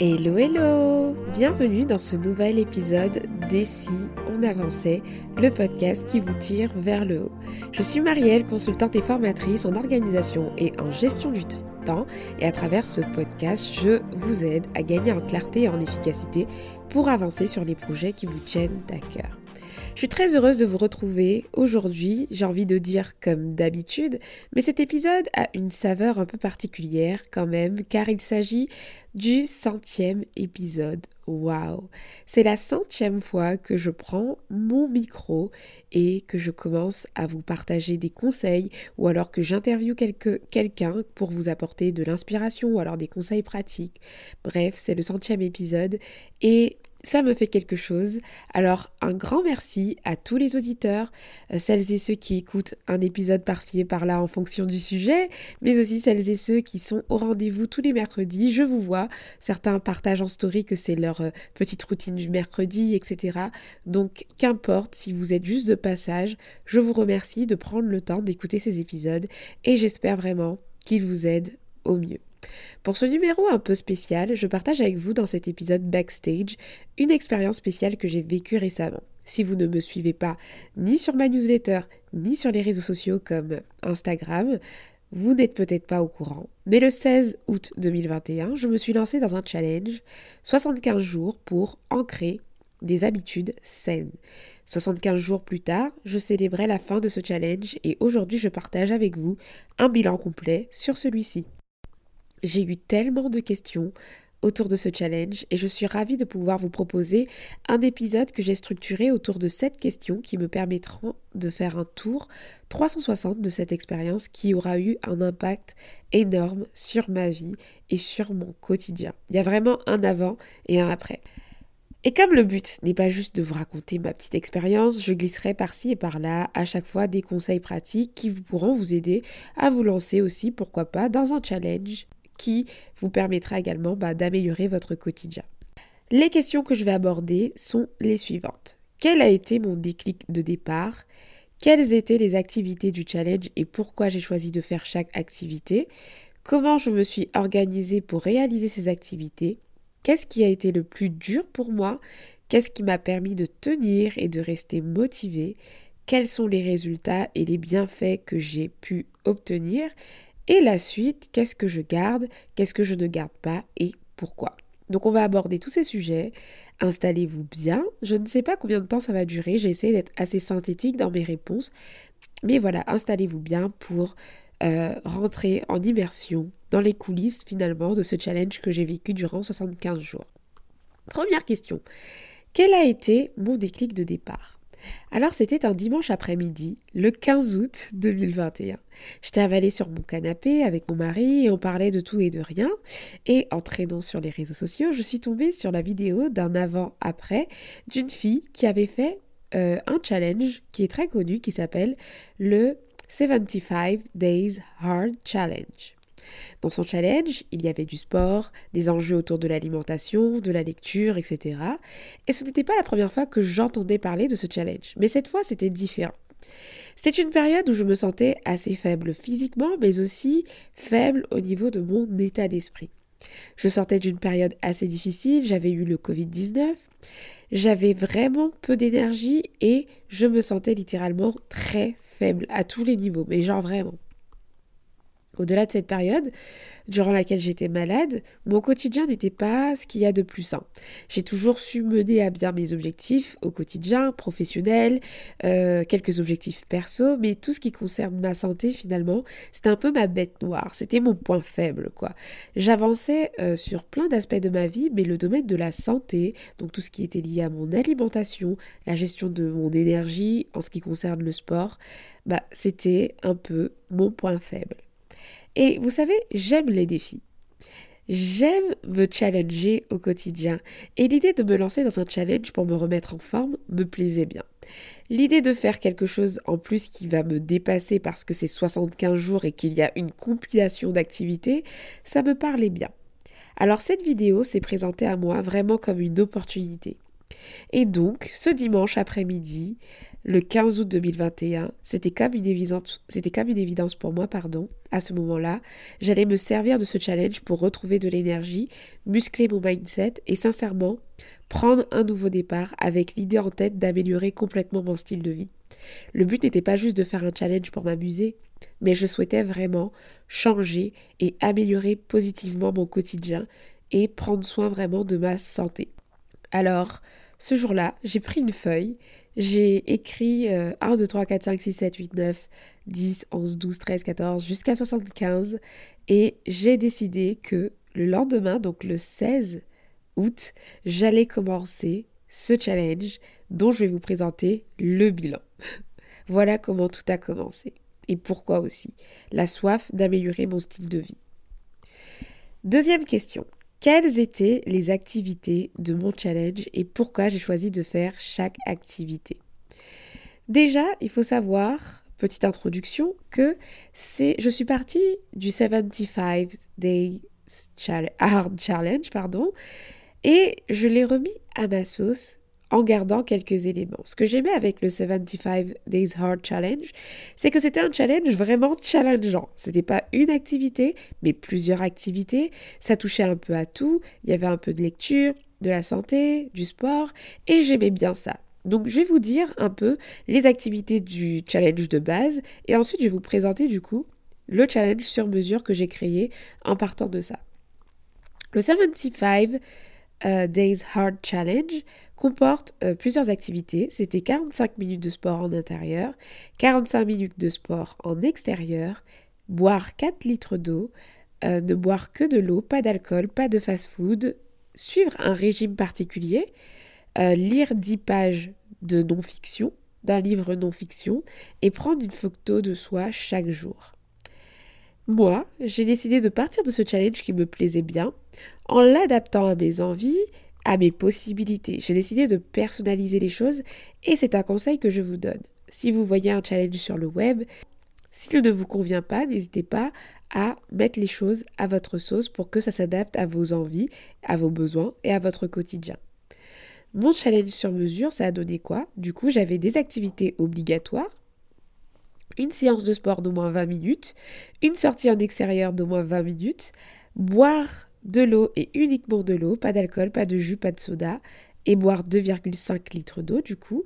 Hello hello Bienvenue dans ce nouvel épisode d'Essi on avançait, le podcast qui vous tire vers le haut. Je suis Marielle, consultante et formatrice en organisation et en gestion du temps et à travers ce podcast, je vous aide à gagner en clarté et en efficacité pour avancer sur les projets qui vous tiennent à cœur. Je suis très heureuse de vous retrouver aujourd'hui, j'ai envie de dire comme d'habitude, mais cet épisode a une saveur un peu particulière quand même, car il s'agit du centième épisode. Waouh C'est la centième fois que je prends mon micro et que je commence à vous partager des conseils ou alors que j'interviewe quelqu'un pour vous apporter de l'inspiration ou alors des conseils pratiques. Bref, c'est le centième épisode et ça me fait quelque chose. Alors un grand merci à tous les auditeurs, euh, celles et ceux qui écoutent un épisode par-ci et par-là en fonction du sujet, mais aussi celles et ceux qui sont au rendez-vous tous les mercredis. Je vous vois, certains partagent en story que c'est leur euh, petite routine du mercredi, etc. Donc qu'importe si vous êtes juste de passage, je vous remercie de prendre le temps d'écouter ces épisodes et j'espère vraiment qu'ils vous aident mieux. Pour ce numéro un peu spécial, je partage avec vous dans cet épisode backstage une expérience spéciale que j'ai vécue récemment. Si vous ne me suivez pas ni sur ma newsletter, ni sur les réseaux sociaux comme Instagram, vous n'êtes peut-être pas au courant, mais le 16 août 2021, je me suis lancée dans un challenge 75 jours pour ancrer des habitudes saines. 75 jours plus tard, je célébrais la fin de ce challenge et aujourd'hui je partage avec vous un bilan complet sur celui-ci. J'ai eu tellement de questions autour de ce challenge et je suis ravie de pouvoir vous proposer un épisode que j'ai structuré autour de sept questions qui me permettront de faire un tour 360 de cette expérience qui aura eu un impact énorme sur ma vie et sur mon quotidien. Il y a vraiment un avant et un après. Et comme le but n'est pas juste de vous raconter ma petite expérience, je glisserai par-ci et par-là à chaque fois des conseils pratiques qui vous pourront vous aider à vous lancer aussi, pourquoi pas, dans un challenge qui vous permettra également bah, d'améliorer votre quotidien. Les questions que je vais aborder sont les suivantes. Quel a été mon déclic de départ? Quelles étaient les activités du challenge et pourquoi j'ai choisi de faire chaque activité? Comment je me suis organisée pour réaliser ces activités? Qu'est-ce qui a été le plus dur pour moi? Qu'est-ce qui m'a permis de tenir et de rester motivée? Quels sont les résultats et les bienfaits que j'ai pu obtenir? Et la suite, qu'est-ce que je garde, qu'est-ce que je ne garde pas et pourquoi? Donc on va aborder tous ces sujets. Installez-vous bien. Je ne sais pas combien de temps ça va durer. J'ai essayé d'être assez synthétique dans mes réponses. Mais voilà, installez-vous bien pour euh, rentrer en immersion dans les coulisses finalement de ce challenge que j'ai vécu durant 75 jours. Première question. Quel a été mon déclic de départ? Alors c'était un dimanche après-midi, le 15 août 2021. J'étais avalée sur mon canapé avec mon mari et on parlait de tout et de rien. Et en traînant sur les réseaux sociaux, je suis tombée sur la vidéo d'un avant-après d'une fille qui avait fait euh, un challenge qui est très connu qui s'appelle le 75 Days Hard Challenge. Dans son challenge, il y avait du sport, des enjeux autour de l'alimentation, de la lecture, etc. Et ce n'était pas la première fois que j'entendais parler de ce challenge, mais cette fois c'était différent. C'était une période où je me sentais assez faible physiquement, mais aussi faible au niveau de mon état d'esprit. Je sortais d'une période assez difficile, j'avais eu le Covid-19, j'avais vraiment peu d'énergie et je me sentais littéralement très faible à tous les niveaux, mais genre vraiment. Au-delà de cette période, durant laquelle j'étais malade, mon quotidien n'était pas ce qu'il y a de plus sain. J'ai toujours su mener à bien mes objectifs au quotidien, professionnel, euh, quelques objectifs perso, mais tout ce qui concerne ma santé finalement, c'était un peu ma bête noire, c'était mon point faible quoi. J'avançais euh, sur plein d'aspects de ma vie, mais le domaine de la santé, donc tout ce qui était lié à mon alimentation, la gestion de mon énergie en ce qui concerne le sport, bah c'était un peu mon point faible. Et vous savez, j'aime les défis. J'aime me challenger au quotidien et l'idée de me lancer dans un challenge pour me remettre en forme me plaisait bien. L'idée de faire quelque chose en plus qui va me dépasser parce que c'est 75 jours et qu'il y a une compilation d'activités, ça me parlait bien. Alors cette vidéo s'est présentée à moi vraiment comme une opportunité. Et donc, ce dimanche après-midi, le 15 août 2021. C'était comme une évidence, pour moi, pardon. À ce moment-là, j'allais me servir de ce challenge pour retrouver de l'énergie, muscler mon mindset et sincèrement prendre un nouveau départ avec l'idée en tête d'améliorer complètement mon style de vie. Le but n'était pas juste de faire un challenge pour m'amuser, mais je souhaitais vraiment changer et améliorer positivement mon quotidien et prendre soin vraiment de ma santé. Alors, ce jour-là, j'ai pris une feuille, j'ai écrit 1, 2, 3, 4, 5, 6, 7, 8, 9, 10, 11, 12, 13, 14, jusqu'à 75, et j'ai décidé que le lendemain, donc le 16 août, j'allais commencer ce challenge dont je vais vous présenter le bilan. voilà comment tout a commencé et pourquoi aussi. La soif d'améliorer mon style de vie. Deuxième question. Quelles étaient les activités de mon challenge et pourquoi j'ai choisi de faire chaque activité? Déjà, il faut savoir, petite introduction, que c'est, je suis partie du 75 Day Hard Challenge, et je l'ai remis à ma sauce en gardant quelques éléments. Ce que j'aimais avec le 75 Days Hard Challenge, c'est que c'était un challenge vraiment challengeant. C'était pas une activité, mais plusieurs activités. Ça touchait un peu à tout. Il y avait un peu de lecture, de la santé, du sport, et j'aimais bien ça. Donc je vais vous dire un peu les activités du challenge de base, et ensuite je vais vous présenter du coup le challenge sur mesure que j'ai créé en partant de ça. Le 75 euh, Days Hard Challenge comporte euh, plusieurs activités. C'était 45 minutes de sport en intérieur, 45 minutes de sport en extérieur, boire 4 litres d'eau, euh, ne boire que de l'eau, pas d'alcool, pas de fast-food, suivre un régime particulier, lire 10 pages de non-fiction, d'un livre non-fiction, et prendre une photo de soi chaque jour. Moi, j'ai décidé de partir de ce challenge qui me plaisait bien en l'adaptant à mes envies, à mes possibilités. J'ai décidé de personnaliser les choses et c'est un conseil que je vous donne. Si vous voyez un challenge sur le web, s'il ne vous convient pas, n'hésitez pas à mettre les choses à votre sauce pour que ça s'adapte à vos envies, à vos besoins et à votre quotidien. Mon challenge sur mesure, ça a donné quoi? Du coup, j'avais des activités obligatoires une séance de sport d'au moins 20 minutes, une sortie en extérieur d'au moins 20 minutes, boire de l'eau et uniquement de l'eau, pas d'alcool, pas de jus, pas de soda, et boire 2,5 litres d'eau du coup.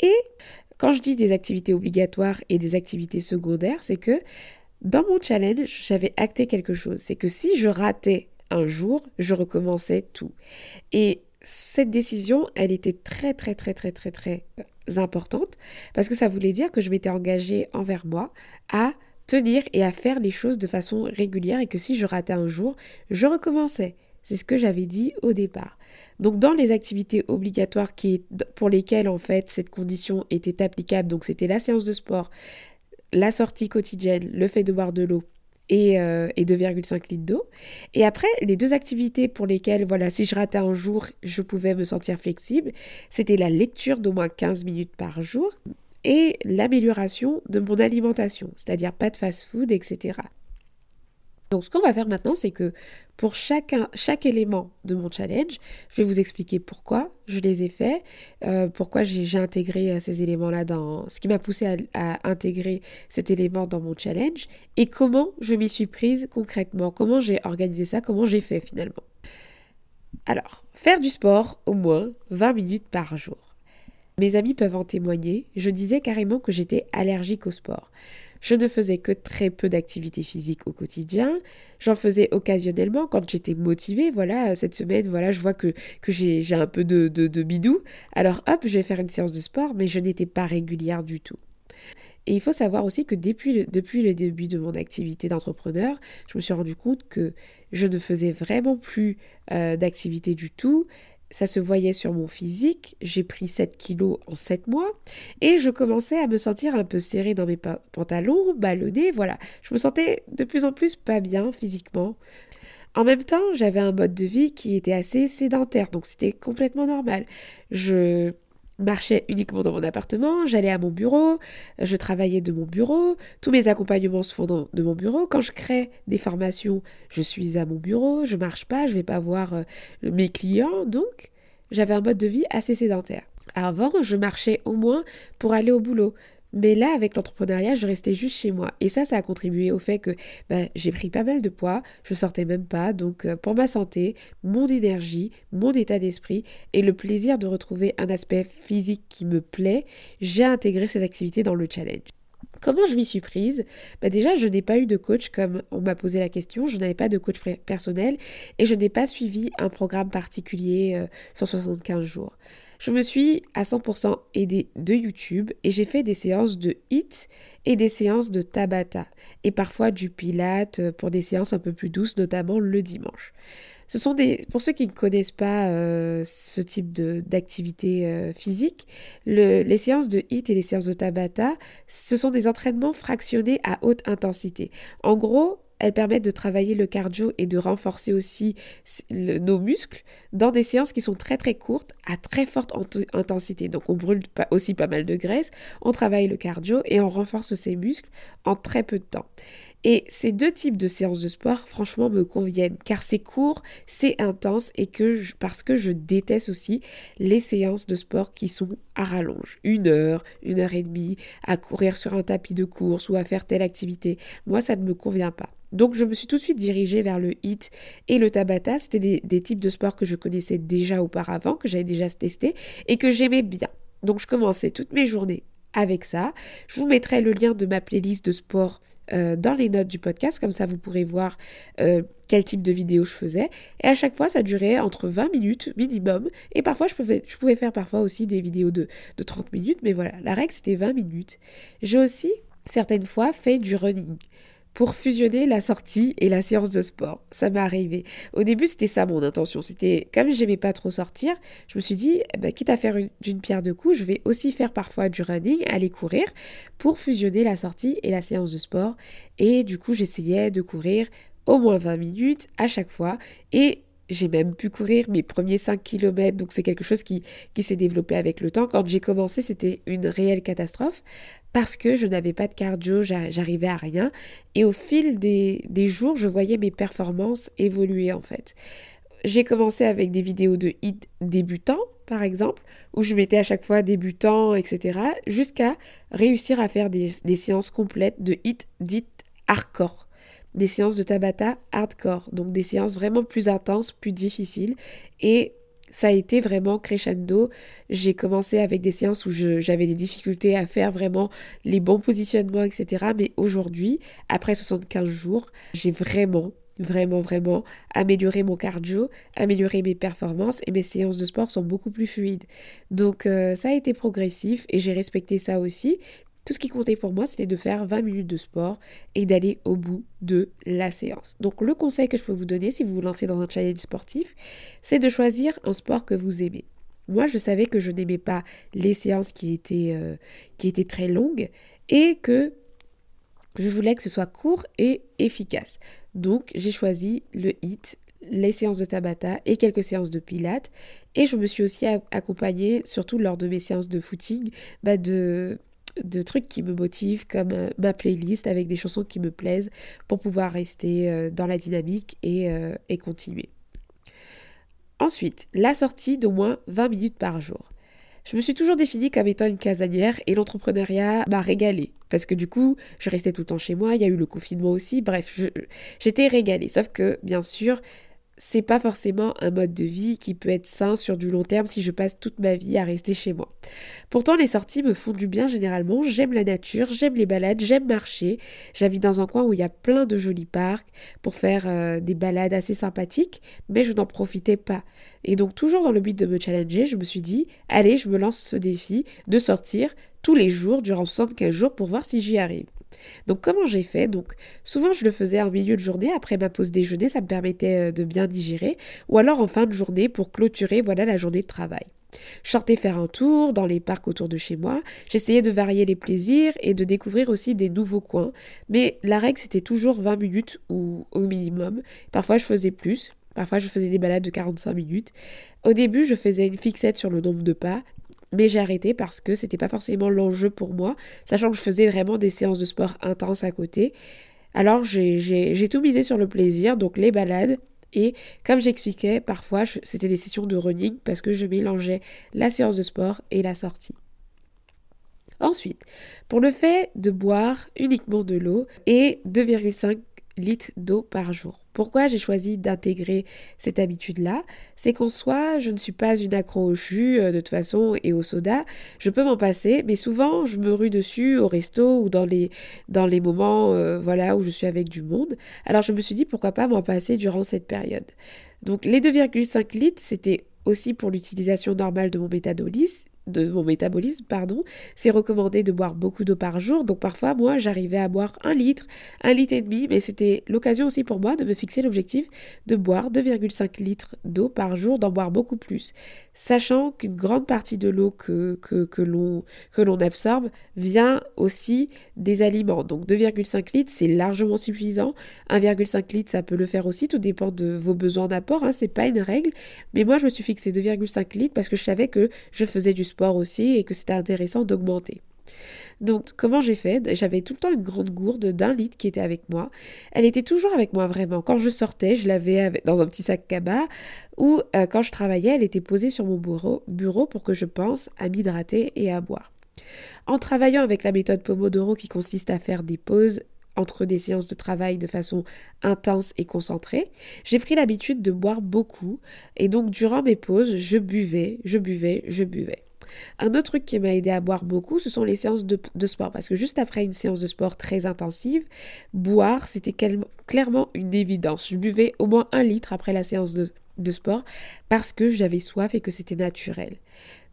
Et quand je dis des activités obligatoires et des activités secondaires, c'est que dans mon challenge, j'avais acté quelque chose. C'est que si je ratais un jour, je recommençais tout. Et cette décision, elle était très, très, très, très, très, très importante parce que ça voulait dire que je m'étais engagée envers moi à tenir et à faire les choses de façon régulière et que si je ratais un jour, je recommençais. C'est ce que j'avais dit au départ. Donc dans les activités obligatoires qui, pour lesquelles en fait cette condition était applicable, donc c'était la séance de sport, la sortie quotidienne, le fait de boire de l'eau et, euh, et 2,5 litres d'eau. Et après, les deux activités pour lesquelles, voilà, si je ratais un jour, je pouvais me sentir flexible, c'était la lecture d'au moins 15 minutes par jour et l'amélioration de mon alimentation, c'est-à-dire pas de fast-food, etc. Donc ce qu'on va faire maintenant, c'est que pour chaque élément de mon challenge, je vais vous expliquer pourquoi je les ai faits, euh, pourquoi j'ai intégré euh, ces éléments-là dans... ce qui m'a poussé à, à, intégrer cet élément dans mon challenge, et comment je m'y suis prise concrètement, comment j'ai organisé ça, comment j'ai fait finalement. Alors, faire du sport au moins 20 minutes par jour. Mes amis peuvent en témoigner, je disais carrément que j'étais allergique au sport. Je ne faisais que très peu d'activité physique au quotidien. J'en faisais occasionnellement quand j'étais motivée. Voilà, cette semaine, voilà, je vois que, que j'ai un peu de, de, bidou. Alors hop, je vais faire une séance de sport, mais je n'étais pas régulière du tout. Et il faut savoir aussi que depuis le, depuis le début de mon activité d'entrepreneur, je me suis rendu compte que je ne faisais vraiment plus euh, d'activité du tout ça se voyait sur mon physique, j'ai pris 7 kilos en 7 mois et je commençais à me sentir un peu serrée dans mes pantalons, ballonnée, voilà. Je me sentais de plus en plus pas bien physiquement. En même temps, j'avais un mode de vie qui était assez sédentaire, donc c'était complètement normal. Je marchais uniquement dans mon appartement, j'allais à mon bureau, je travaillais de mon bureau, tous mes accompagnements se font de mon bureau. Quand je crée des formations, je suis à mon bureau, je marche pas, je vais pas voir euh, mes clients, donc j'avais un mode de vie assez sédentaire. Avant, je marchais au moins pour aller au boulot. Mais là, avec l'entrepreneuriat, je restais juste chez moi. Et ça, ça a contribué au fait que bah, j'ai pris pas mal de poids, je sortais même pas. Donc, euh, pour ma santé, mon énergie, mon état d'esprit et le plaisir de retrouver un aspect physique qui me plaît, j'ai intégré cette activité dans le challenge. Comment je m'y suis prise? Bah Déjà, je n'ai pas eu de coach comme on m'a posé la question, je n'avais pas de coach personnel et je n'ai pas suivi un programme particulier euh, sur 75 jours. Je me suis à 100% aidée de YouTube et j'ai fait des séances de HIT et des séances de Tabata et parfois du Pilate euh, pour des séances un peu plus douces, notamment le dimanche. Ce sont des, pour ceux qui ne connaissent pas euh, ce type d'activité euh, physique, les séances de HIT et les séances de Tabata, ce sont des entraînements fractionnés à haute intensité. En gros, elles permettent de travailler le cardio et de renforcer aussi nos muscles dans des séances qui sont très très courtes à très forte intensité. Donc on brûle aussi pas mal de graisse, on travaille le cardio et on renforce ses muscles en très peu de temps. Et ces deux types de séances de sport, franchement, me conviennent, car c'est court, c'est intense, et que parce que je déteste aussi les séances de sport qui sont à rallonge. Une heure, une heure et demie, à courir sur un tapis de course ou à faire telle activité. Moi, ça ne me convient pas. Donc je me suis tout de suite dirigée vers le HIT et le Tabata. C'était des, types de sports que je connaissais déjà auparavant, que j'avais déjà testé et que j'aimais bien. Donc je commençais toutes mes journées avec ça. Je vous mettrai le lien de ma playlist de sport euh, dans les notes du podcast, comme ça vous pourrez voir euh, quel type de vidéo je faisais. Et à chaque fois, ça durait entre 20 minutes minimum. Et parfois, je pouvais, faire parfois aussi des vidéos de, de 30 minutes, mais voilà, la règle c'était 20 minutes. J'ai aussi certaines fois fait du running pour fusionner la sortie et la séance de sport. Ça m'est arrivé. Au début, c'était ça mon intention. C'était, comme j'aimais pas trop sortir, je me suis dit, eh ben, quitte à faire d'une pierre deux coups, je vais aussi faire parfois du running, aller courir, pour fusionner la sortie et la séance de sport. Et du coup, j'essayais de courir au moins 20 minutes à chaque fois. Et j'ai même pu courir mes premiers 5 km, donc c'est quelque chose qui, qui s'est développé avec le temps. Quand j'ai commencé, c'était une réelle catastrophe parce que je n'avais pas de cardio, j'arrivais à rien. Et au fil des, des jours, je voyais mes performances évoluer en fait. J'ai commencé avec des vidéos de hit débutants, par exemple, où je mettais à chaque fois débutant, etc., jusqu'à réussir à faire des, des séances complètes de hit dites hardcore des séances de Tabata hardcore, donc des séances vraiment plus intenses, plus difficiles. Et ça a été vraiment crescendo. J'ai commencé avec des séances où j'avais des difficultés à faire vraiment les bons positionnements, etc. Mais aujourd'hui, après 75 jours, j'ai vraiment, vraiment, vraiment amélioré mon cardio, amélioré mes performances et mes séances de sport sont beaucoup plus fluides. Donc euh, ça a été progressif et j'ai respecté ça aussi. Tout ce qui comptait pour moi, c'était de faire 20 minutes de sport et d'aller au bout de la séance. Donc le conseil que je peux vous donner si vous vous lancez dans un challenge sportif, c'est de choisir un sport que vous aimez. Moi, je savais que je n'aimais pas les séances qui étaient, euh, qui étaient très longues et que je voulais que ce soit court et efficace. Donc, j'ai choisi le HIT, les séances de Tabata et quelques séances de Pilates. Et je me suis aussi accompagnée, surtout lors de mes séances de footing, bah de de trucs qui me motivent, comme euh, ma playlist avec des chansons qui me plaisent pour pouvoir rester euh, dans la dynamique et, euh, et continuer. Ensuite, la sortie d'au moins 20 minutes par jour. Je me suis toujours définie comme étant une casanière et l'entrepreneuriat m'a régalée. Parce que du coup, je restais tout le temps chez moi, il y a eu le confinement aussi, bref, j'étais régalée. Sauf que, bien sûr, c'est pas forcément un mode de vie qui peut être sain sur du long terme si je passe toute ma vie à rester chez moi. Pourtant, les sorties me font du bien généralement. J'aime la nature, j'aime les balades, j'aime marcher. J'habite dans un coin où il y a plein de jolis parcs pour faire euh, des balades assez sympathiques, mais je n'en profitais pas. Et donc, toujours dans le but de me challenger, je me suis dit, allez, je me lance ce défi de sortir tous les jours durant 75 jours pour voir si j'y arrive. Donc comment j'ai fait? Donc souvent je le faisais en milieu de journée. Après ma pause déjeuner, ça me permettait euh, de bien digérer, ou alors en fin de journée pour clôturer voilà la journée de travail. Je sortais faire un tour dans les parcs autour de chez moi, j'essayais de varier les plaisirs et de découvrir aussi des nouveaux coins, mais la règle c'était toujours 20 minutes ou au minimum. Parfois je faisais plus, Parfois, je faisais des balades de 45 minutes. Au début, je faisais une fixette sur le nombre de pas, mais j'ai arrêté parce que c'était pas forcément l'enjeu pour moi, sachant que je faisais vraiment des séances de sport intenses à côté. Alors j'ai tout misé sur le plaisir, donc les balades, Et comme j'expliquais, parfois c'était des sessions de running parce que je mélangeais la séance de sport et la sortie. Ensuite, pour le fait de boire uniquement de l'eau et 2,5 litres d'eau par jour. Pourquoi j'ai choisi d'intégrer cette habitude-là? C'est qu'en soi, je ne suis pas une accro au jus euh, de toute façon et au soda. Je peux m'en passer, mais souvent je me rue dessus au resto ou dans les, dans les moments euh, voilà, où je suis avec du monde. Alors je me suis dit pourquoi pas m'en passer durant cette période? Donc les 2,5 litres, c'était aussi pour l'utilisation normale de mon métabolisme de mon métabolisme, pardon, c'est recommandé de boire beaucoup d'eau par jour. Donc parfois, moi, j'arrivais à boire un litre, un litre et demi, mais c'était l'occasion aussi pour moi de me fixer l'objectif de boire 2,5 litres d'eau par jour, d'en boire beaucoup plus, sachant qu'une grande partie de l'eau que, l'on absorbe vient aussi des aliments. Donc 2,5 litres, c'est largement suffisant. 1,5 litre, ça peut le faire aussi, tout dépend de vos besoins d'apport, hein, c'est pas une règle. Mais moi, je me suis fixé 2,5 litres parce que je savais que je faisais du aussi et que c'était intéressant d'augmenter. Donc, comment j'ai fait? J'avais tout le temps une grande gourde d'un litre qui était avec moi. Elle était toujours avec moi, vraiment. Quand je sortais, je l'avais dans un petit sac cabas ou euh, quand je travaillais, elle était posée sur mon bureau, bureau pour que je pense à m'hydrater et à boire. En travaillant avec la méthode Pomodoro qui consiste à faire des pauses entre des séances de travail de façon intense et concentrée, j'ai pris l'habitude de boire beaucoup et donc durant mes pauses, je buvais, je buvais, je buvais. Un autre truc qui m'a aidé à boire beaucoup, ce sont les séances de, sport. Parce que juste après une séance de sport très intensive, boire, c'était clairement une évidence. Je buvais au moins un litre après la séance de, sport parce que j'avais soif et que c'était naturel.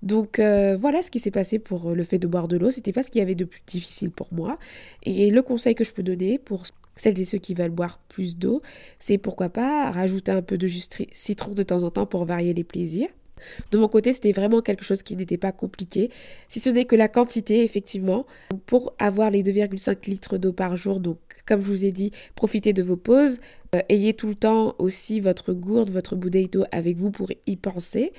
Donc euh, voilà ce qui s'est passé pour le fait de boire de l'eau. C'était pas ce qu'il y avait de plus difficile pour moi. Et le conseil que je peux donner pour celles et ceux qui veulent boire plus d'eau, c'est pourquoi pas rajouter un peu de jus citron de temps en temps pour varier les plaisirs. De mon côté, c'était vraiment quelque chose qui n'était pas compliqué, si ce n'est que la quantité, effectivement. Pour avoir les 2,5 litres d'eau par jour, donc comme je vous ai dit, profitez de vos pauses. Euh, ayez tout le temps aussi votre gourde, votre bouteille d'eau avec vous pour y penser.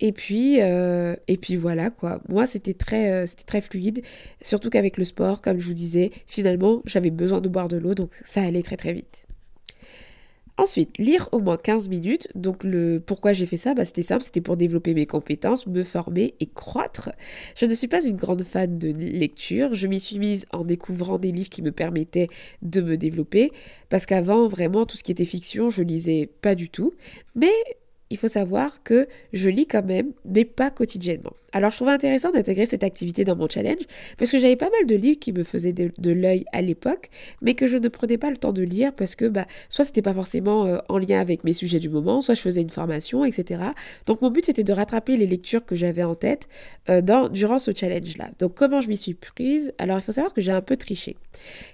Et puis, euh, et puis voilà quoi. Moi, c'était très, euh, c'était très fluide. Surtout qu'avec le sport, comme je vous disais, finalement, j'avais besoin de boire de l'eau, donc ça allait très très vite. Ensuite, lire au moins 15 minutes. Donc, le pourquoi j'ai fait ça, bah, c'était simple, c'était pour développer mes compétences, me former et croître. Je ne suis pas une grande fan de lecture. Je m'y suis mise en découvrant des livres qui me permettaient de me développer. Parce qu'avant, vraiment, tout ce qui était fiction, je lisais pas du tout. Mais il faut savoir que je lis quand même, mais pas quotidiennement. Alors je trouvais intéressant d'intégrer cette activité dans mon challenge, parce que j'avais pas mal de livres qui me faisaient de, l'œil à l'époque, mais que je ne prenais pas le temps de lire parce que bah, soit c'était pas forcément euh, en lien avec mes sujets du moment, soit je faisais une formation, etc. Donc mon but c'était de rattraper les lectures que j'avais en tête euh, durant ce challenge-là. Donc comment je m'y suis prise? Alors il faut savoir que j'ai un peu triché,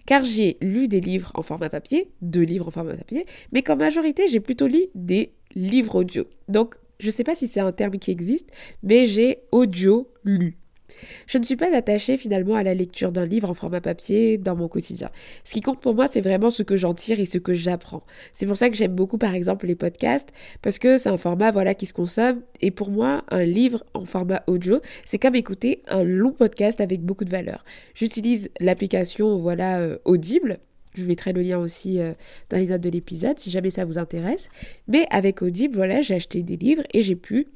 car j'ai lu des livres en format papier, deux livres en format papier, mais qu'en majorité j'ai plutôt lu des livre audio. Donc, je ne sais pas si c'est un terme qui existe, mais j'ai audio lu. Je ne suis pas attachée finalement à la lecture d'un livre en format papier dans mon quotidien. Ce qui compte pour moi, c'est vraiment ce que j'en tire et ce que j'apprends. C'est pour ça que j'aime beaucoup par exemple les podcasts parce que c'est un format voilà qui se consomme et pour moi, un livre en format audio, c'est comme écouter un long podcast avec beaucoup de valeur. J'utilise l'application voilà euh, Audible je mettrai le lien aussi euh, dans les notes de l'épisode si jamais ça vous intéresse. Mais avec Audible, voilà, j'ai acheté des livres et j'ai pu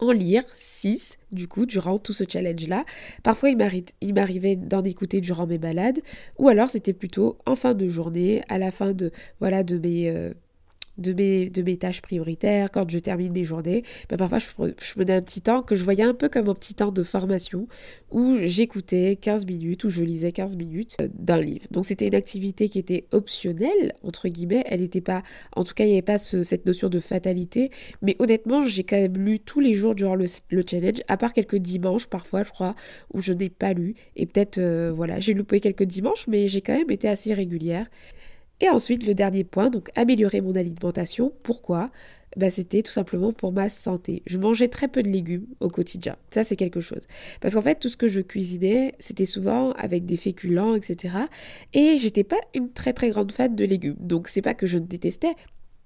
en lire 6 du coup durant tout ce challenge là. Parfois il m'arrivait d'en écouter durant mes balades ou alors c'était plutôt en fin de journée, à la fin de voilà de mes euh, de mes, de mes tâches prioritaires, quand je termine mes journées, ben parfois je, me un petit temps que je voyais un peu comme un petit temps de formation où j'écoutais 15 minutes, où je lisais 15 minutes euh, d'un livre. Donc c'était une activité qui était optionnelle, entre guillemets, elle n'était pas, en tout cas il n'y avait pas cette notion de fatalité, mais honnêtement j'ai quand même lu tous les jours durant le, challenge, à part quelques dimanches parfois je crois, où je n'ai pas lu, et peut-être, euh, voilà, j'ai loupé quelques dimanches, mais j'ai quand même été assez régulière. Et ensuite, le dernier point, donc améliorer mon alimentation. Pourquoi? Bah, C'était tout simplement pour ma santé. Je mangeais très peu de légumes au quotidien. Ça, c'est quelque chose. Parce qu'en fait, tout ce que je cuisinais, c'était souvent avec des féculents, etc. Et j'étais pas une très très grande fan de légumes. Donc, c'est pas que je ne détestais,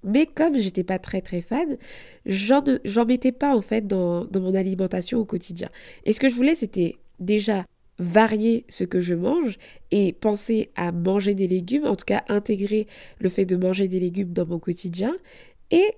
mais comme j'étais pas très très fan, j'en mettais pas en fait dans, dans mon alimentation au quotidien. Et ce que je voulais, c'était déjà varier ce que je mange et penser à manger des légumes, en tout cas intégrer le fait de manger des légumes dans mon quotidien. Et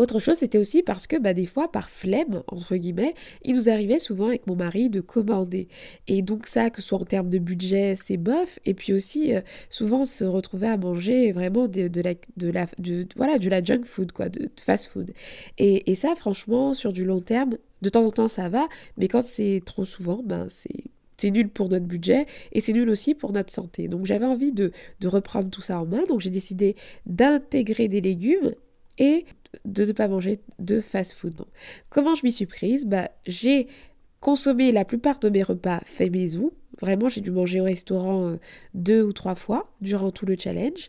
autre chose, c'était aussi parce que bah, des fois, par flemme, entre guillemets, il nous arrivait souvent avec mon mari de commander. Et donc ça, que ce soit en termes de budget, c'est bof. Et puis aussi, euh, souvent, se retrouver à manger vraiment de, la, de, la, voilà, de la junk food, quoi, de, fast food. Et, et, ça, franchement, sur du long terme, de temps en temps, ça va. Mais quand c'est trop souvent, ben, c'est c'est nul pour notre budget et c'est nul aussi pour notre santé. Donc j'avais envie de, reprendre tout ça en main. Donc j'ai décidé d'intégrer des légumes et de ne pas manger de fast-food. Comment je m'y suis prise? Bah, J'ai consommé la plupart de mes repas faits maison. Vraiment, j'ai dû manger au restaurant euh, deux ou trois fois durant tout le challenge.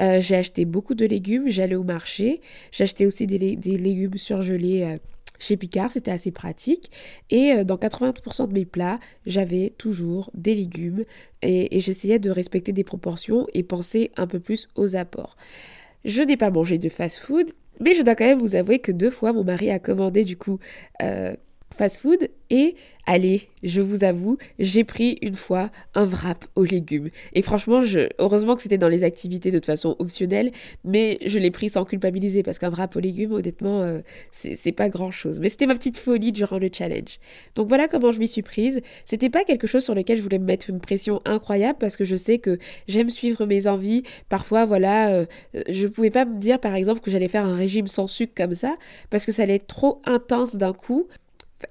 Euh, j'ai acheté beaucoup de légumes, j'allais au marché. Acheté aussi des, légumes surgelés euh, chez Picard, c'était assez pratique. Et dans 80% de mes plats, j'avais toujours des légumes et j'essayais de respecter des proportions et penser un peu plus aux apports. Je n'ai pas mangé de fast-food, mais je dois quand même vous avouer que deux fois, mon mari a commandé du coup euh, fast-food et allez, je vous avoue, j'ai pris une fois un wrap aux légumes. Et franchement, je, heureusement que c'était dans les activités de toute façon optionnelles, mais je l'ai pris sans culpabiliser parce qu'un wrap aux légumes, honnêtement, euh, c'est pas grand chose. Mais c'était ma petite folie durant le challenge. Donc voilà comment je m'y suis prise. C'était pas quelque chose sur lequel je voulais me mettre une pression incroyable parce que je sais que j'aime suivre mes envies. Parfois, voilà, euh, je pouvais pas me dire par exemple que j'allais faire un régime sans sucre comme ça parce que ça allait être trop intense d'un coup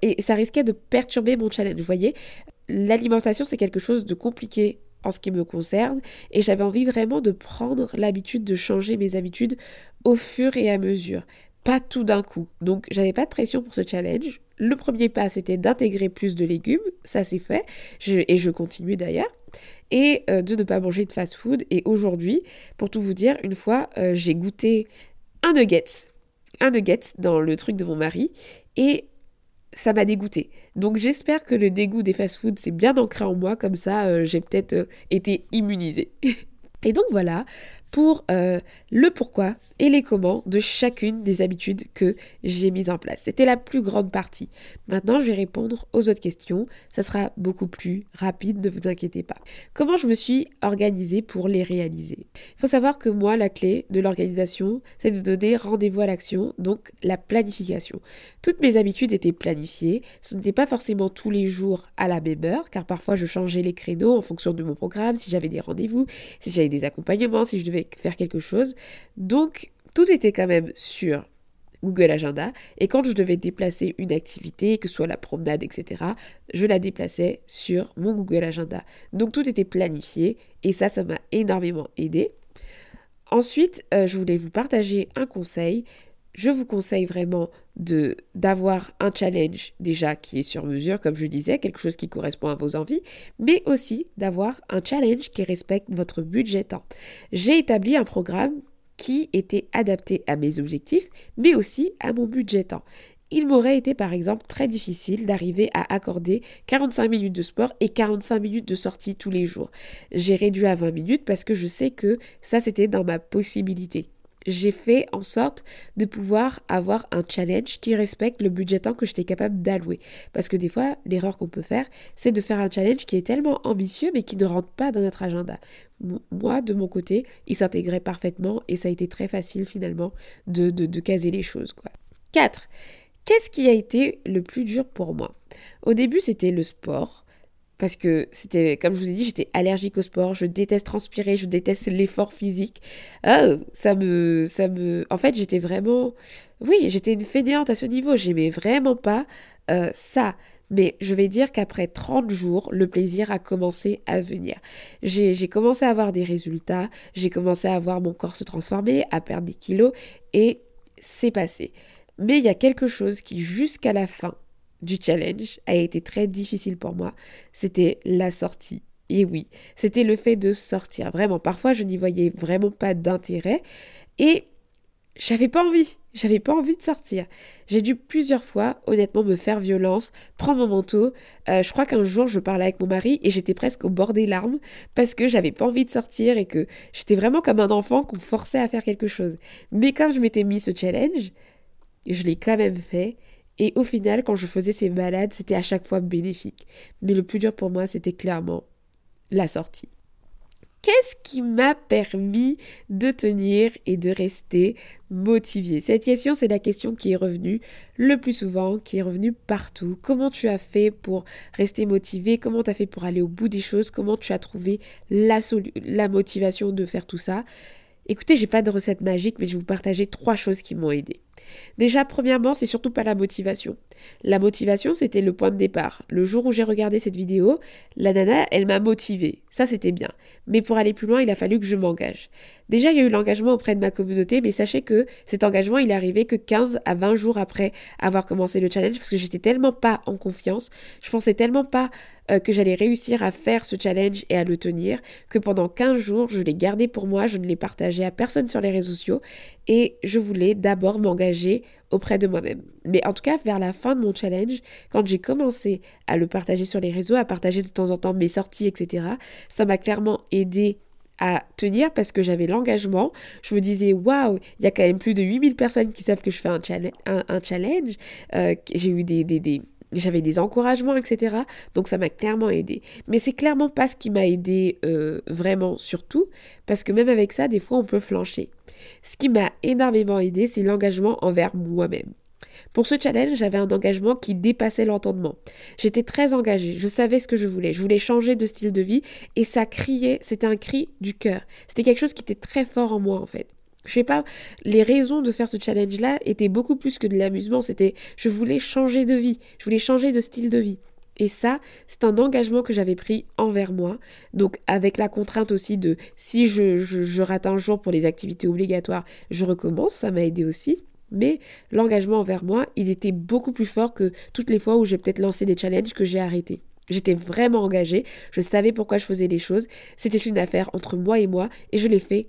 et ça risquait de perturber mon challenge. Vous voyez, l'alimentation, c'est quelque chose de compliqué en ce qui me concerne, et j'avais envie vraiment de prendre l'habitude de changer mes habitudes au fur et à mesure, pas tout d'un coup. Donc, j'avais pas de pression pour ce challenge. Le premier pas, c'était d'intégrer plus de légumes, ça c'est fait, et je continue d'ailleurs, et euh, de ne pas manger de fast-food. Et aujourd'hui, pour tout vous dire, une fois, euh, j'ai goûté un nugget, un nugget dans le truc de mon mari, et ça m'a dégoûté. Donc j'espère que le dégoût des fast-foods s'est bien ancré en moi, comme ça euh, j'ai peut-être euh, été immunisée. Et donc voilà pour euh, le pourquoi et les comment de chacune des habitudes que j'ai mises en place. C'était la plus grande partie. Maintenant, je vais répondre aux autres questions. Ça sera beaucoup plus rapide, ne vous inquiétez pas. Comment je me suis organisée pour les réaliser? Il faut savoir que moi, la clé de l'organisation, c'est de donner rendez-vous à l'action, donc la planification. Toutes mes habitudes étaient planifiées. Ce n'était pas forcément tous les jours à la même heure, car parfois je changeais les créneaux en fonction de mon programme, si j'avais des rendez-vous, si j'avais des accompagnements, si je devais faire quelque chose. Donc, tout était quand même sur Google Agenda. Et quand je devais déplacer une activité, que ce soit la promenade, etc., je la déplaçais sur mon Google Agenda. Donc tout était planifié et ça, ça m'a énormément aidé. Ensuite, euh, je voulais vous partager un conseil. Je vous conseille vraiment de d'avoir un challenge déjà qui est sur mesure, comme je disais, quelque chose qui correspond à vos envies, mais aussi d'avoir un challenge qui respecte votre budget temps. J'ai établi un programme qui était adapté à mes objectifs, mais aussi à mon budget temps. Il m'aurait été par exemple très difficile d'arriver à accorder 45 minutes de sport et 45 minutes de sortie tous les jours. J'ai réduit à 20 minutes parce que je sais que ça c'était dans ma possibilité j'ai fait en sorte de pouvoir avoir un challenge qui respecte le budget temps que j'étais capable d'allouer. Parce que des fois, l'erreur qu'on peut faire, c'est de faire un challenge qui est tellement ambitieux mais qui ne rentre pas dans notre agenda. Moi, de mon côté, il s'intégrait parfaitement et ça a été très facile finalement de, de, caser les choses. Quoi. 4. Qu'est-ce qui a été le plus dur pour moi? Au début, c'était le sport parce que c'était, comme je vous ai dit, j'étais allergique au sport, je déteste transpirer, je déteste l'effort physique. Ah, ça me, ça me, en fait, j'étais vraiment, oui, j'étais une fainéante à ce niveau, j'aimais vraiment pas euh, ça. Mais je vais dire qu'après 30 jours, le plaisir a commencé à venir. J'ai commencé à avoir des résultats, j'ai commencé à voir mon corps se transformer, à perdre des kilos, et c'est passé. Mais il y a quelque chose qui, jusqu'à la fin, du challenge a été très difficile pour moi, c'était la sortie. Et oui, c'était le fait de sortir. Vraiment, parfois je n'y voyais vraiment pas d'intérêt et j'avais pas envie. J'avais pas envie de sortir. J'ai dû plusieurs fois, honnêtement, me faire violence, prendre mon manteau. Euh, je crois qu'un jour, je parlais avec mon mari et j'étais presque au bord des larmes parce que j'avais pas envie de sortir et que j'étais vraiment comme un enfant qu'on forçait à faire quelque chose. Mais quand je m'étais mis ce challenge, je l'ai quand même fait Et au final, quand je faisais ces balades, c'était à chaque fois bénéfique. Mais le plus dur pour moi, c'était clairement la sortie. Qu'est-ce qui m'a permis de tenir et de rester motivé Cette question, c'est la question qui est revenue le plus souvent, qui est revenue partout. Comment tu as fait pour rester motivé Comment tu as fait pour aller au bout des choses? Comment tu as trouvé la, motivation de faire tout ça? Écoutez, j'ai pas de recette magique, mais je vais vous partager trois choses qui m'ont aidé. Déjà, premièrement, c'est surtout pas la motivation. La motivation, c'était le point de départ. Le jour où j'ai regardé cette vidéo, la nana, elle m'a motivée. Ça, c'était bien. Mais pour aller plus loin, il a fallu que je m'engage. Déjà, il y a eu l'engagement auprès de ma communauté, mais sachez que cet engagement, il est arrivé que 15 à 20 jours après avoir commencé le challenge, parce que j'étais tellement pas en confiance, je pensais tellement pas euh, que j'allais réussir à faire ce challenge et à le tenir, que pendant 15 jours, je l'ai gardé pour moi, je ne l'ai partagé à personne sur les réseaux sociaux, et je voulais d'abord m'engager auprès de moi-même. Mais en tout cas, vers la fin de mon challenge, quand j'ai commencé à le partager sur les réseaux, à partager de temps en temps mes sorties, etc., ça m'a clairement aidé à tenir parce que j'avais l'engagement. Je me disais, waouh, il y a quand même plus de 8000 personnes qui savent que je fais un, challenge. Euh, j'ai eu des, des, des j'avais des encouragements, etc. Donc ça m'a clairement aidé. Mais c'est clairement pas ce qui m'a aidé euh, vraiment surtout, parce que même avec ça, des fois, on peut flancher. Ce qui m'a énormément aidé, c'est l'engagement envers moi-même. Pour ce challenge, j'avais un engagement qui dépassait l'entendement. J'étais très engagée, je savais ce que je voulais, je voulais changer de style de vie et ça criait, c'était un cri du cœur. C'était quelque chose qui était très fort en moi en fait. Je sais pas, les raisons de faire ce challenge-là étaient beaucoup plus que de l'amusement. C'était, je voulais changer de vie, je voulais changer de style de vie. Et ça, c'est un engagement que j'avais pris envers moi. Donc, avec la contrainte aussi de si je, je, rate un jour pour les activités obligatoires, je recommence. Ça m'a aidé aussi. Mais l'engagement envers moi, il était beaucoup plus fort que toutes les fois où j'ai peut-être lancé des challenges que j'ai arrêtés. J'étais vraiment engagée, je savais pourquoi je faisais les choses, c'était une affaire entre moi et moi, et je l'ai fait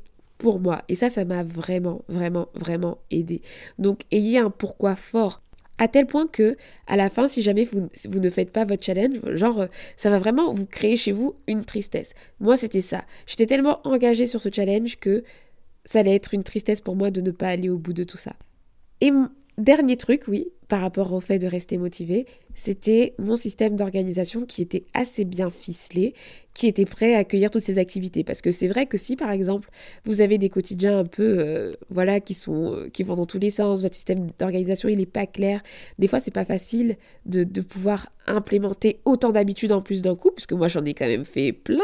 moi. Et ça, ça m'a vraiment, vraiment, vraiment aidé. Donc, ayez un pourquoi fort. À tel point que, à la fin, si jamais vous, ne faites pas votre challenge, genre, euh, ça va vraiment vous créer chez vous une tristesse. Moi, c'était ça. J'étais tellement engagée sur ce challenge que ça allait être une tristesse pour moi de ne pas aller au bout de tout ça. Dernier truc, oui, par rapport au fait de rester motivé, c'était mon système d'organisation qui était assez bien ficelé, qui était prêt à accueillir toutes ces activités. Parce que c'est vrai que si, par exemple, vous avez des quotidiens un peu, euh, voilà, qui sont, euh, qui vont dans tous les sens, votre système d'organisation il n'est pas clair. Des fois, c'est pas facile de, pouvoir implémenter autant d'habitudes en plus d'un coup, puisque moi j'en ai quand même fait plein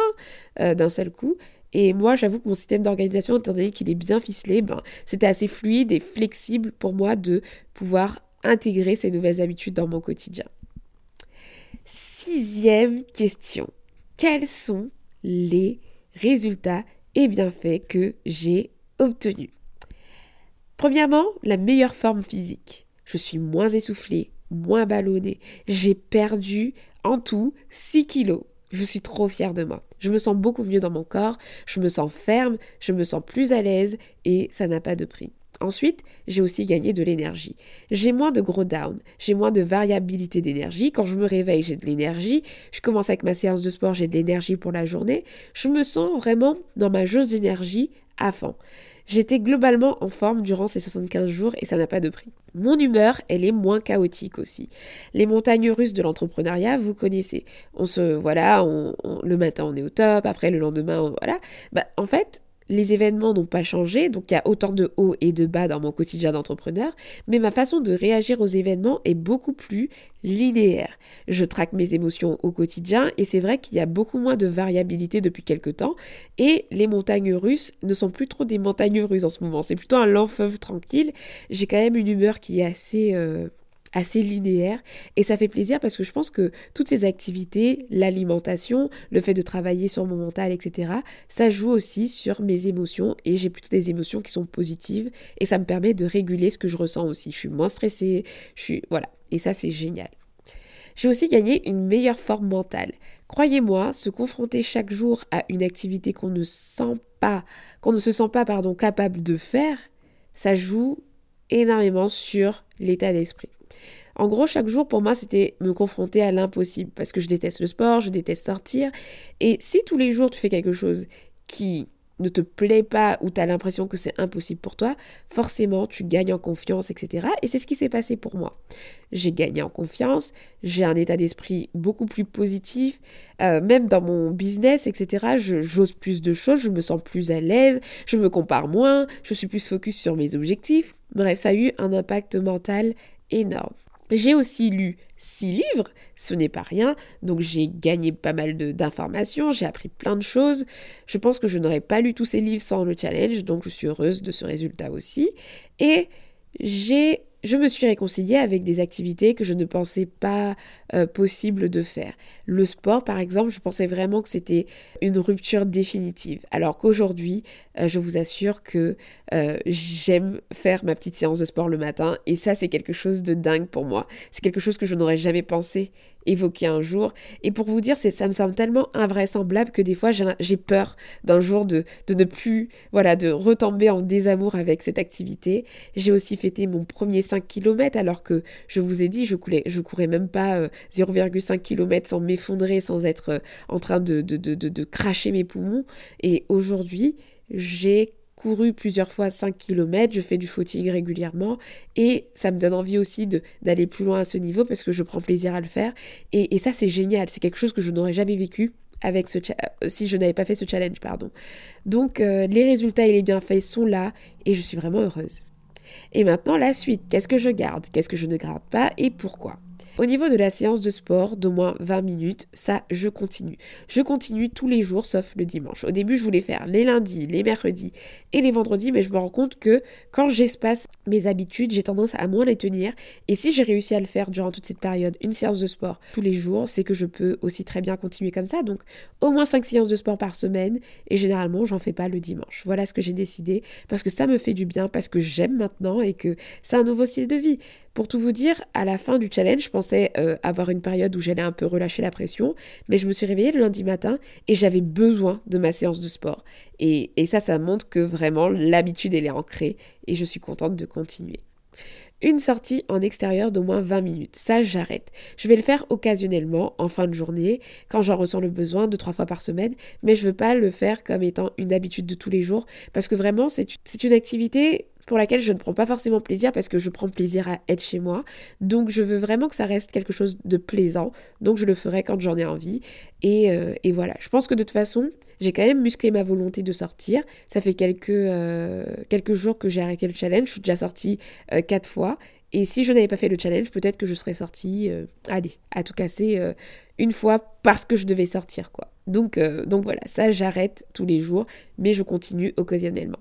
euh, d'un seul coup. Et moi, j'avoue que mon système d'organisation, étant donné qu'il est bien ficelé, ben, c'était assez fluide et flexible pour moi de pouvoir intégrer ces nouvelles habitudes dans mon quotidien. Sixième question. Quels sont les résultats et bienfaits que j'ai obtenus? Premièrement, la meilleure forme physique. Je suis moins essoufflée, moins ballonnée. J'ai perdu en tout 6 kilos. Je suis trop fière de moi. Je me sens beaucoup mieux dans mon corps, je me sens ferme, je me sens plus à l'aise et ça n'a pas de prix. Ensuite, j'ai aussi gagné de l'énergie. J'ai moins de gros down, j'ai moins de variabilité d'énergie. Quand je me réveille, j'ai de l'énergie. Je commence avec ma séance de sport, j'ai de l'énergie pour la journée. Je me sens vraiment dans ma jauge d'énergie à fond. J'étais globalement en forme durant ces 75 jours et ça n'a pas de prix. Mon humeur, elle est moins chaotique aussi. Les montagnes russes de l'entrepreneuriat, vous connaissez. On se, voilà, le matin on est au top, après le lendemain, voilà. Bah, en fait, les événements n'ont pas changé, donc il y a autant de hauts et de bas dans mon quotidien d'entrepreneur, mais ma façon de réagir aux événements est beaucoup plus linéaire. Je traque mes émotions au quotidien et c'est vrai qu'il y a beaucoup moins de variabilité depuis quelque temps et les montagnes russes ne sont plus trop des montagnes russes en ce moment, c'est plutôt un lent feuve tranquille. J'ai quand même une humeur qui est assez... Euh, assez linéaire et ça fait plaisir parce que je pense que toutes ces activités, l'alimentation, le fait de travailler sur mon mental, etc., ça joue aussi sur mes émotions et j'ai plutôt des émotions qui sont positives et ça me permet de réguler ce que je ressens aussi. Je suis moins stressée, je suis voilà et ça c'est génial. J'ai aussi gagné une meilleure forme mentale. Croyez-moi, se confronter chaque jour à une activité qu'on ne sent pas, qu'on ne se sent pas pardon capable de faire, ça joue énormément sur l'état d'esprit. En gros, chaque jour pour moi, c'était me confronter à l'impossible parce que je déteste le sport, je déteste sortir. Et si tous les jours tu fais quelque chose qui ne te plaît pas ou tu as l'impression que c'est impossible pour toi, forcément tu gagnes en confiance, etc. Et c'est ce qui s'est passé pour moi. J'ai gagné en confiance, j'ai un état d'esprit beaucoup plus positif, euh, même dans mon business, etc. J'ose plus de choses, je me sens plus à l'aise, je me compare moins, je suis plus focus sur mes objectifs. Bref, ça a eu un impact mental énorme. J'ai aussi lu six livres, ce n'est pas rien, donc j'ai gagné pas mal d'informations, j'ai appris plein de choses. Je pense que je n'aurais pas lu tous ces livres sans le challenge, donc je suis heureuse de ce résultat aussi. Et j'ai je me suis réconciliée avec des activités que je ne pensais pas euh, possible de faire. Le sport, par exemple, je pensais vraiment que c'était une rupture définitive, alors qu'aujourd'hui, euh, je vous assure que euh, j'aime faire ma petite séance de sport le matin, et ça, c'est quelque chose de dingue pour moi. C'est quelque chose que je n'aurais jamais pensé évoqué un jour. Et pour vous dire, ça me semble tellement invraisemblable que des fois j'ai peur d'un jour de, de, ne plus, voilà, de retomber en désamour avec cette activité. J'ai aussi fêté mon premier 5 km alors que je vous ai dit, je, coulais, je courais même pas 0,5 euh, km sans m'effondrer, sans être euh, en train de, de, de, de cracher mes poumons. Et aujourd'hui, j'ai couru plusieurs fois 5 km, je fais du footing régulièrement et ça me donne envie aussi d'aller plus loin à ce niveau parce que je prends plaisir à le faire. Et, ça, c'est génial, c'est quelque chose que je n'aurais jamais vécu avec ce euh, si je n'avais pas fait ce challenge, pardon. Donc euh, les résultats et les bienfaits sont là et je suis vraiment heureuse. Et maintenant la suite, qu'est-ce que je garde, qu'est-ce que je ne garde pas? Et pourquoi? Au niveau de la séance de sport d'au moins 20 minutes, ça, je continue. Je continue tous les jours sauf le dimanche. Au début, je voulais faire les lundis, les mercredis et les vendredis, mais je me rends compte que quand j'espace mes habitudes, j'ai tendance à moins les tenir. Et si j'ai réussi à le faire durant toute cette période, une séance de sport tous les jours, c'est que je peux aussi très bien continuer comme ça. Donc, au moins 5 séances de sport par semaine et généralement, j'en fais pas le dimanche. Voilà ce que j'ai décidé parce que ça me fait du bien, parce que j'aime maintenant et que c'est un nouveau style de vie. Pour tout vous dire, à la fin du challenge, je euh, avoir une période où j'allais un peu relâcher la pression, mais je me suis réveillée le lundi matin et j'avais besoin de ma séance de sport. Et, et ça, ça montre que vraiment l'habitude, elle est ancrée et je suis contente de continuer une sortie en extérieur d'au moins 20 minutes. Ça, j'arrête. Je vais le faire occasionnellement, en fin de journée, quand j'en ressens le besoin, deux, trois fois par semaine, mais je veux pas le faire comme étant une habitude de tous les jours, parce que vraiment, c'est une activité pour laquelle je ne prends pas forcément plaisir parce que je prends plaisir à être chez moi. Donc je veux vraiment que ça reste quelque chose de plaisant. Donc je le ferai quand j'en ai envie. Et, euh, voilà. Je pense que de toute façon, j'ai quand même musclé ma volonté de sortir. Ça fait quelques, euh, quelques jours que j'ai arrêté le challenge. Je suis déjà sortie euh, quatre fois. Et si je n'avais pas fait le challenge, peut-être que je serais sortie, allez, à tout casser une fois parce que je devais sortir, quoi. Donc, donc voilà, ça j'arrête tous les jours, mais je continue occasionnellement.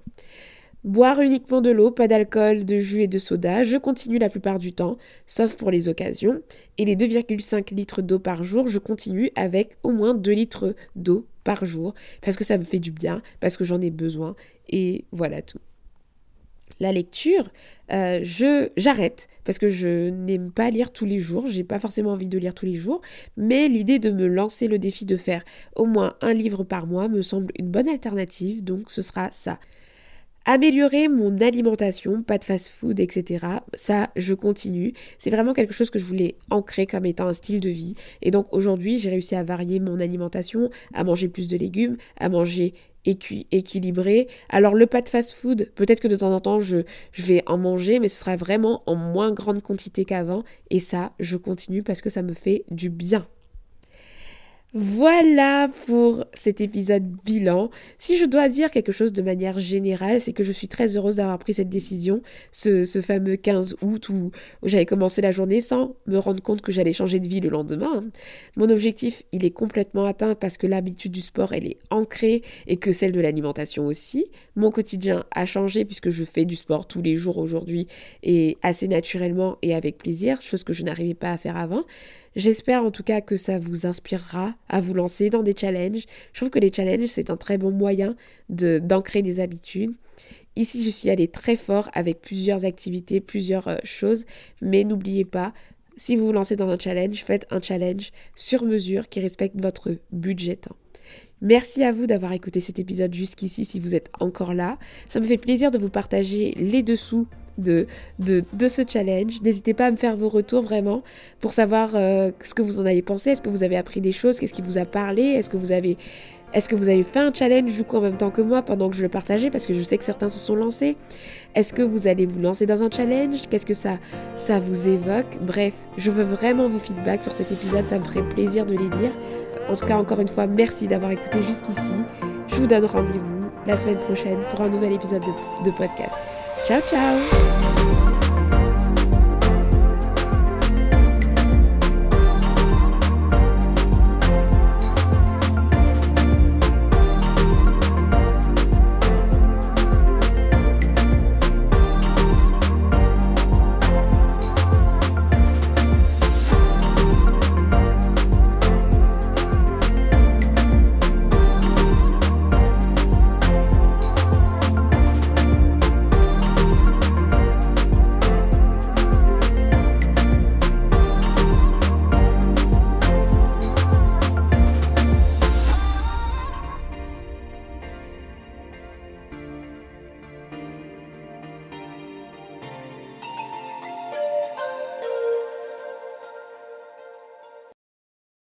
Boire uniquement de l'eau, pas d'alcool, de jus et de soda, je continue la plupart du temps, sauf pour les occasions. Et les 2,5 litres d'eau par jour, je continue avec au moins 2 litres d'eau par jour, parce que ça me fait du bien, parce que j'en ai besoin, et voilà tout. La lecture, euh, j'arrête parce que je n'aime pas lire tous les jours, j'ai pas forcément envie de lire tous les jours, mais l'idée de me lancer le défi de faire au moins un livre par mois me semble une bonne alternative, donc ce sera ça. Améliorer mon alimentation, pas de fast-food, etc. Ça, je continue. C'est vraiment quelque chose que je voulais ancrer comme étant un style de vie. Et donc aujourd'hui, j'ai réussi à varier mon alimentation, à manger plus de légumes, à manger équilibré. Alors le pas de fast-food, peut-être que de temps en temps je, je vais en manger, mais ce sera vraiment en moins grande quantité qu'avant. Et ça, je continue parce que ça me fait du bien. Voilà pour cet épisode bilan. Si je dois dire quelque chose de manière générale, c'est que je suis très heureuse d'avoir pris cette décision, ce, fameux 15 août où, j'avais commencé la journée sans me rendre compte que j'allais changer de vie le lendemain. Mon objectif, il est complètement atteint parce que l'habitude du sport, elle est ancrée et que celle de l'alimentation aussi. Mon quotidien a changé puisque je fais du sport tous les jours aujourd'hui et assez naturellement et avec plaisir, chose que je n'arrivais pas à faire avant. J'espère en tout cas que ça vous inspirera à vous lancer dans des challenges. Je trouve que les challenges, c'est un très bon moyen d'ancrer des habitudes. Ici, je suis allée très fort avec plusieurs activités, plusieurs euh, choses, mais n'oubliez pas, si vous vous lancez dans un challenge, faites un challenge sur mesure qui respecte votre budget temps. Merci à vous d'avoir écouté cet épisode jusqu'ici si vous êtes encore là. Ça me fait plaisir de vous partager les dessous de, de, ce challenge. N'hésitez pas à me faire vos retours vraiment pour savoir euh, ce que vous en avez pensé. Est-ce que vous avez appris des choses? Qu'est-ce qui vous a parlé? Est-ce que vous avez... Est-ce que vous avez fait un challenge du coup en même temps que moi pendant que je le partageais? Parce que je sais que certains se sont lancés Est-ce que vous allez vous lancer dans un challenge? Qu'est-ce que ça ça vous évoque? Bref, je veux vraiment vos feedbacks sur cet épisode, ça me ferait plaisir de les lire. En tout cas, encore une fois, merci d'avoir écouté jusqu'ici. Je vous donne rendez-vous la semaine prochaine pour un nouvel épisode de, podcast. Ciao, ciao